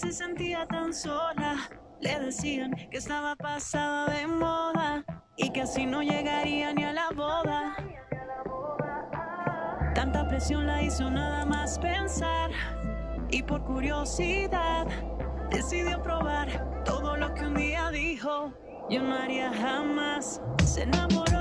se sentía tan sola. Le decían que estaba pasada de moda y que así no llegaría ni a la boda. Tanta presión la hizo nada más pensar y por curiosidad decidió probar todo lo que un día dijo. Yo no haría jamás. Se enamoró,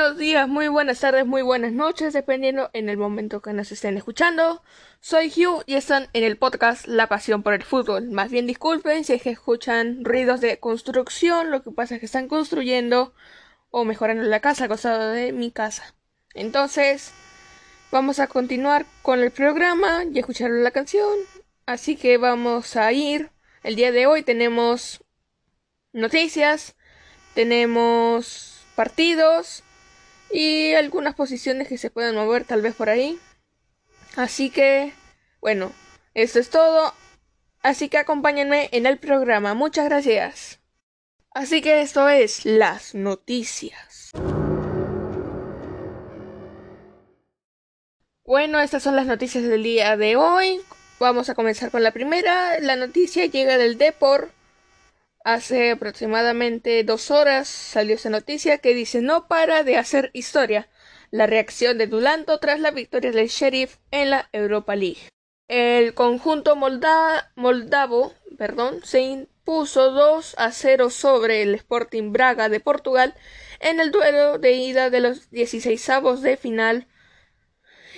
buenos días, muy buenas tardes, muy buenas noches, dependiendo en el momento que nos estén escuchando. Soy Hugh y están en el podcast La Pasión por el Fútbol. Más bien disculpen si es que escuchan ruidos de construcción, lo que pasa es que están construyendo o mejorando la casa al costado de mi casa. Entonces, vamos a continuar con el programa y escuchar la canción. Así que vamos a ir. El día de hoy tenemos noticias, tenemos partidos y algunas posiciones que se pueden mover tal vez por ahí. Así que, bueno, esto es todo. Así que acompáñenme en el programa. Muchas gracias. Así que esto es las noticias. Bueno, estas son las noticias del día de hoy. Vamos a comenzar con la primera. La noticia llega del Depor. Hace aproximadamente dos horas salió esa noticia que dice no para de hacer historia. La reacción de Dulanto tras la victoria del Sheriff en la Europa League. El conjunto molda moldavo perdón, se impuso 2 a 0 sobre el Sporting Braga de Portugal en el duelo de ida de los 16 de final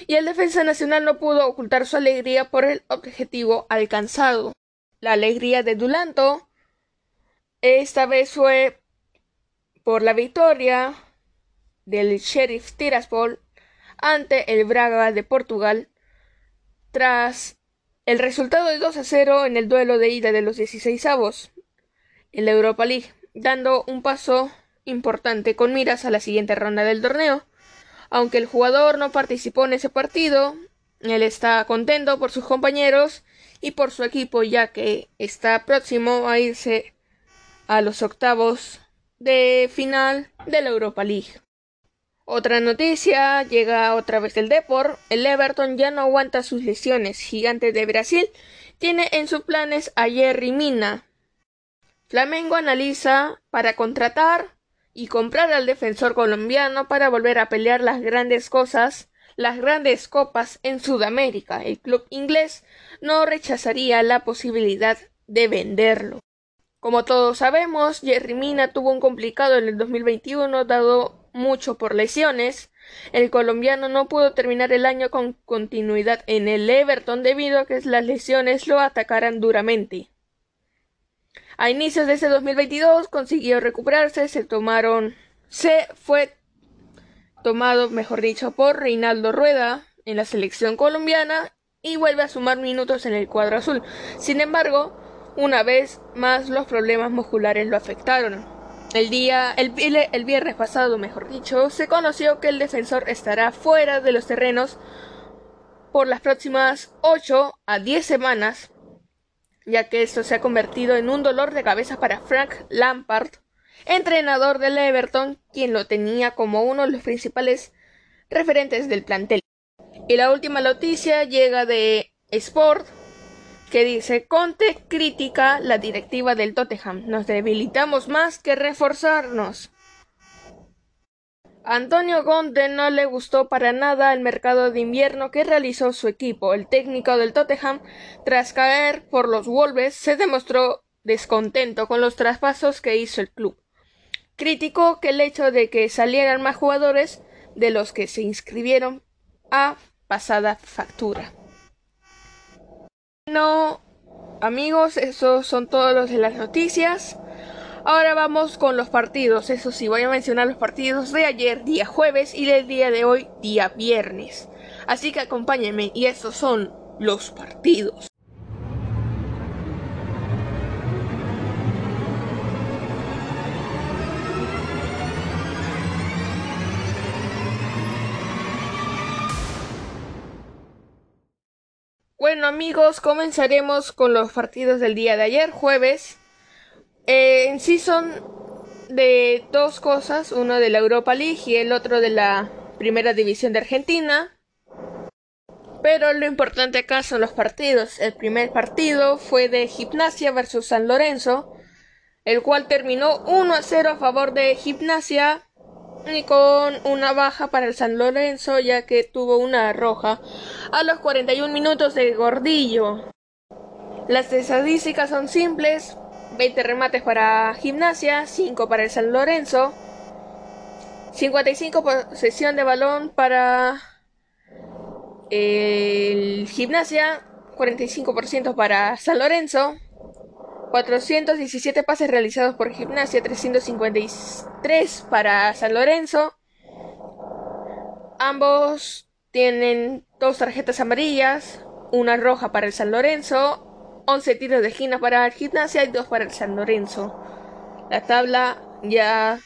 y el defensa nacional no pudo ocultar su alegría por el objetivo alcanzado. La alegría de Dulanto esta vez fue por la victoria del Sheriff Tiraspol ante el Braga de Portugal tras el resultado de 2 a 0 en el duelo de ida de los 16 avos en la Europa League, dando un paso importante con miras a la siguiente ronda del torneo. Aunque el jugador no participó en ese partido, él está contento por sus compañeros y por su equipo ya que está próximo a irse a los octavos de final de la Europa League. Otra noticia llega otra vez del Depor. El Everton ya no aguanta sus lesiones. Gigante de Brasil tiene en sus planes a Jerry Mina. Flamengo analiza para contratar y comprar al defensor colombiano para volver a pelear las grandes cosas, las grandes copas en Sudamérica. El club inglés no rechazaría la posibilidad de venderlo. Como todos sabemos, Jerry Mina tuvo un complicado en el 2021 dado mucho por lesiones. El colombiano no pudo terminar el año con continuidad en el Everton debido a que las lesiones lo atacaran duramente. A inicios de ese 2022 consiguió recuperarse, se tomaron, se fue tomado, mejor dicho, por Reinaldo Rueda en la selección colombiana y vuelve a sumar minutos en el cuadro azul. Sin embargo, una vez más los problemas musculares lo afectaron. El día, el, el viernes pasado, mejor dicho, se conoció que el defensor estará fuera de los terrenos por las próximas 8 a 10 semanas ya que esto se ha convertido en un dolor de cabeza para Frank Lampard, entrenador del Everton, quien lo tenía como uno de los principales referentes del plantel. Y la última noticia llega de Sport, que dice Conte critica la directiva del Tottenham. Nos debilitamos más que reforzarnos. Antonio Conte no le gustó para nada el mercado de invierno que realizó su equipo. El técnico del Tottenham, tras caer por los Wolves, se demostró descontento con los traspasos que hizo el club. Criticó que el hecho de que salieran más jugadores de los que se inscribieron a pasada factura. No, amigos, esos son todos los de las noticias. Ahora vamos con los partidos. Eso sí, voy a mencionar los partidos de ayer, día jueves, y del día de hoy, día viernes. Así que acompáñenme, y estos son los partidos. Bueno amigos, comenzaremos con los partidos del día de ayer, jueves. Eh, en sí son de dos cosas, uno de la Europa League y el otro de la Primera División de Argentina. Pero lo importante acá son los partidos. El primer partido fue de Gimnasia versus San Lorenzo, el cual terminó 1 a 0 a favor de Gimnasia y con una baja para el San Lorenzo ya que tuvo una roja a los 41 minutos de Gordillo. Las estadísticas son simples, 20 remates para Gimnasia, 5 para el San Lorenzo, 55 posesión de balón para el Gimnasia, 45% para San Lorenzo, 417 pases realizados por Gimnasia, 353 para San Lorenzo. Ambos tienen dos tarjetas amarillas, una roja para el San Lorenzo, 11 tiros de esquina para el Gimnasia y dos para el San Lorenzo. La tabla ya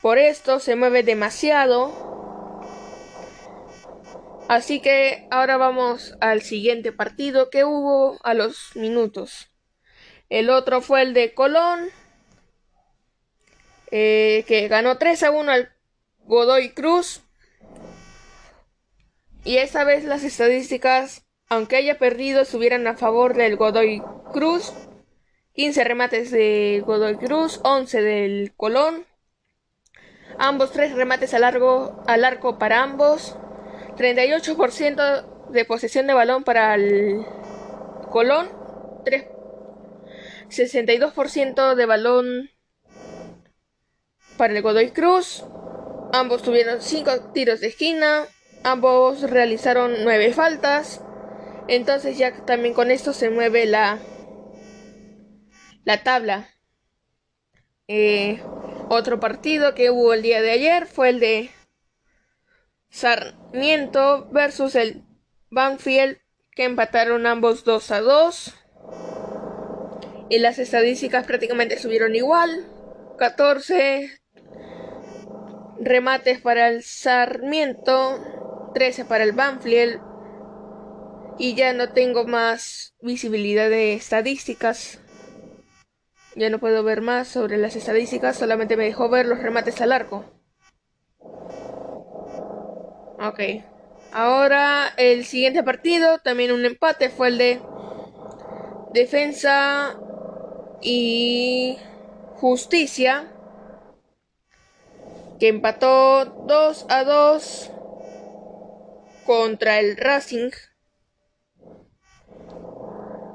por esto se mueve demasiado. Así que ahora vamos al siguiente partido que hubo a los minutos. El otro fue el de Colón, eh, que ganó 3 a 1 al Godoy Cruz. Y esta vez las estadísticas, aunque haya perdido, subieran a favor del Godoy Cruz. 15 remates de Godoy Cruz, 11 del Colón. Ambos tres remates al, largo, al arco para ambos. 38% de posesión de balón para el Colón. 3 62% de balón para el Godoy Cruz. Ambos tuvieron 5 tiros de esquina. Ambos realizaron 9 faltas. Entonces ya también con esto se mueve la, la tabla. Eh, otro partido que hubo el día de ayer fue el de Sarmiento versus el Banfield que empataron ambos 2 a 2 y las estadísticas prácticamente subieron igual. 14 remates para el Sarmiento, 13 para el Banfield y ya no tengo más visibilidad de estadísticas. Ya no puedo ver más sobre las estadísticas, solamente me dejó ver los remates al arco. Ok. Ahora el siguiente partido, también un empate, fue el de Defensa y Justicia, que empató 2 a 2 contra el Racing.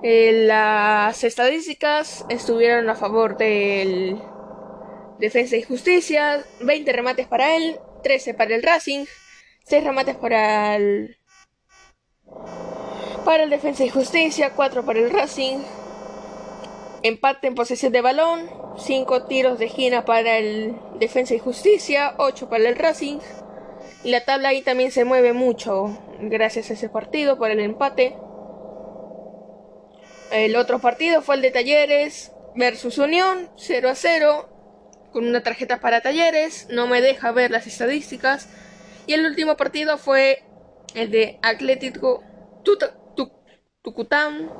Eh, las estadísticas estuvieron a favor del Defensa y Justicia, 20 remates para él, 13 para el Racing, 6 remates para el para el Defensa y Justicia, 4 para el Racing, Empate en posesión de balón, 5 tiros de esquina para el Defensa y Justicia, 8 para el Racing. Y la tabla ahí también se mueve mucho gracias a ese partido por el empate. El otro partido fue el de Talleres versus Unión, 0 a 0, con una tarjeta para Talleres, no me deja ver las estadísticas. Y el último partido fue el de Atlético Tucután.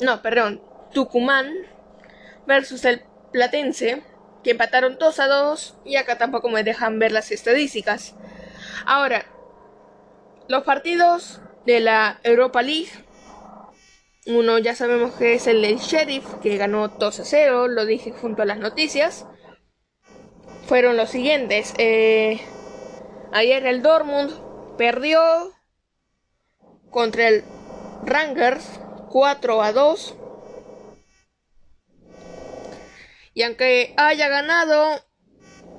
No, perdón, Tucumán versus el Platense, que empataron 2 a 2 y acá tampoco me dejan ver las estadísticas. Ahora, los partidos de la Europa League. Uno ya sabemos que es el del Sheriff, que ganó 2 a 0, lo dije junto a las noticias. Fueron los siguientes. Eh, ayer el Dortmund perdió contra el Rangers 4 a 2. Y aunque haya ganado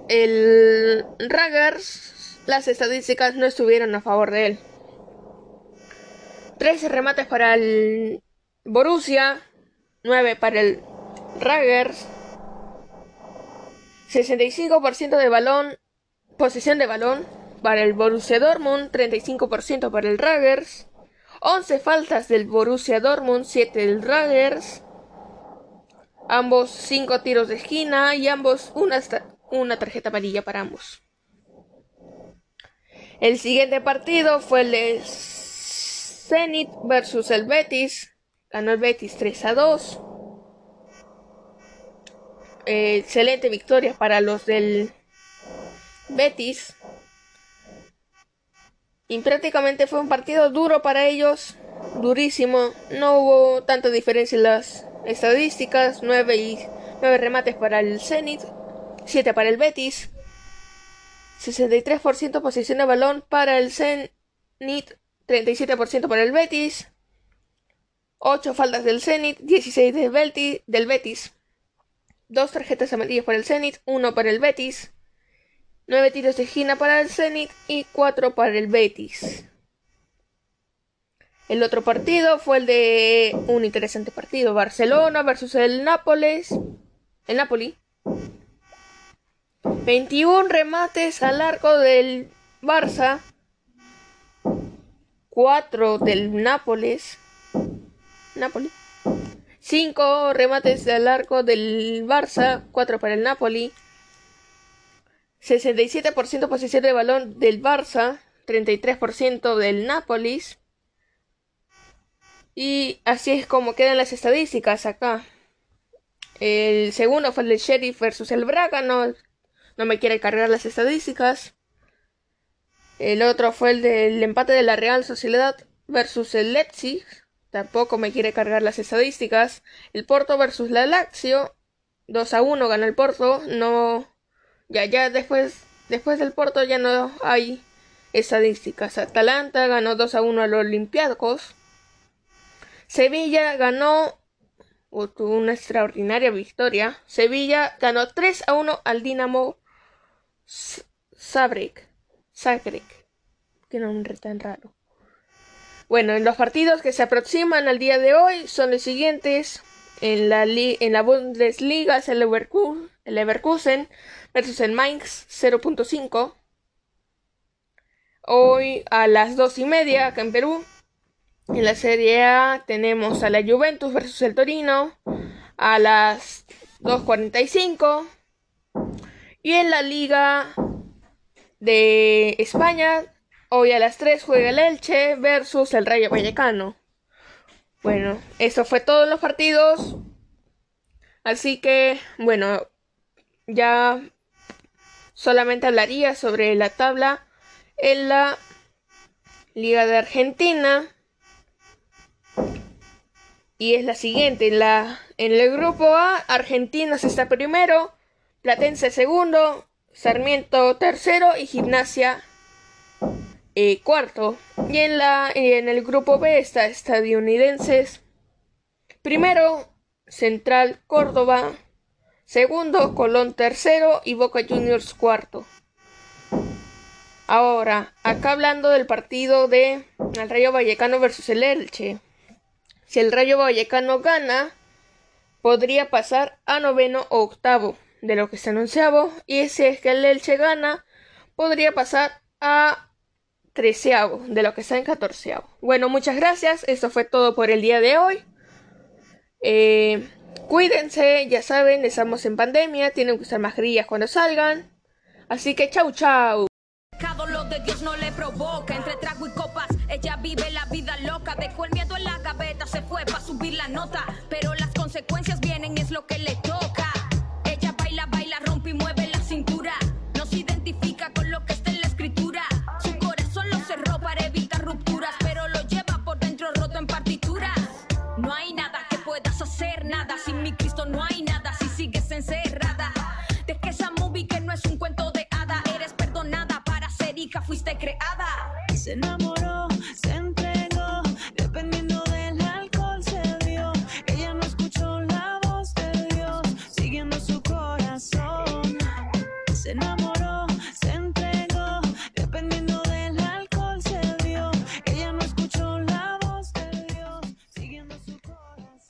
el Raggers, las estadísticas no estuvieron a favor de él. 13 remates para el Borussia, 9 para el Raggers, 65% de balón, posición de balón para el Borussia Dortmund, 35% para el Raggers, 11 faltas del Borussia Dortmund, 7 del Raggers, Ambos cinco tiros de esquina y ambos una, una tarjeta amarilla para ambos. El siguiente partido fue el de Zenit versus el Betis. Ganó el Betis 3 a 2. Eh, excelente victoria para los del Betis. Y prácticamente fue un partido duro para ellos, durísimo. No hubo tanta diferencia en las estadísticas. 9 y 9 remates para el Zenit, 7 para el Betis. 63% posición de balón para el Zenit, 37% para el Betis. 8 faltas del Zenit, 16 del Betis, del Betis. 2 tarjetas amarillas para el Zenit, 1 para el Betis. 9 tiros de esquina para el Zenit y 4 para el Betis. El otro partido fue el de un interesante partido, Barcelona versus el Nápoles. El Napoli. 21 remates al arco del Barça. 4 del Nápoles. Napoli. 5 remates al arco del Barça, 4 para el Napoli. 67% posición de balón del Barça, 33% del Nápoles. Y así es como quedan las estadísticas acá. El segundo fue el Sheriff versus el Braga, no, me quiere cargar las estadísticas. El otro fue el del empate de la Real Sociedad versus el Leipzig. Tampoco me quiere cargar las estadísticas. El Porto versus la Lazio. 2 a 1 ganó el Porto. No. Ya, ya después, después del Porto ya no hay estadísticas. Atalanta ganó 2 a 1 a los Olympiacos. Sevilla ganó una extraordinaria victoria. Sevilla ganó 3 a 1 al Dinamo Zagreb. Zagreb. Qué nombre tan raro. Bueno, en los partidos que se aproximan al día de hoy son los siguientes. En la, en la Bundesliga es el, Leverkusen, versus el Mainz 0.5. Hoy a las dos y media acá en Perú. En la Serie A tenemos a la Juventus versus el Torino a las 2.45. Y en la Liga de España Hoy a las 3 juega el Elche versus el Rayo Vallecano. Bueno, eso fue todo en los partidos. Así que, bueno, ya solamente hablaría sobre la tabla en la Liga de Argentina. Y es la siguiente, en, la, en el grupo A, Argentinos está primero, Platense segundo, Sarmiento tercero y Gimnasia eh, cuarto. Y en, la, en el grupo B está estadounidenses. Primero, Central Córdoba. Segundo, Colón tercero y Boca Juniors cuarto. Ahora, acá hablando del partido de el Rayo Vallecano versus el Elche. Si el Rayo Vallecano gana, podría pasar a noveno o octavo de lo que se anunciaba. Y si es que el Elche gana, podría pasar a treceavo, de lo que está en catorceavo. Bueno, muchas gracias. Esto fue todo por el día de hoy. Eh, cuídense, ya saben, estamos en pandemia, tienen que usar mascarillas cuando salgan. Así que chau chau. De Dios no le provoca entre trago y copas. Ella vive la vida loca, dejó el miedo en la gaveta, se fue para subir la nota. Pero las consecuencias vienen, es lo que le toca. Ella baila, baila, rompe y mueve la cintura. No se identifica con lo que está en la escritura. cerró para evitar rupturas, pero lo lleva por dentro roto en partituras. No hay nada que puedas hacer, nada. Sin mi Cristo no hay nada si sigues encerrada. De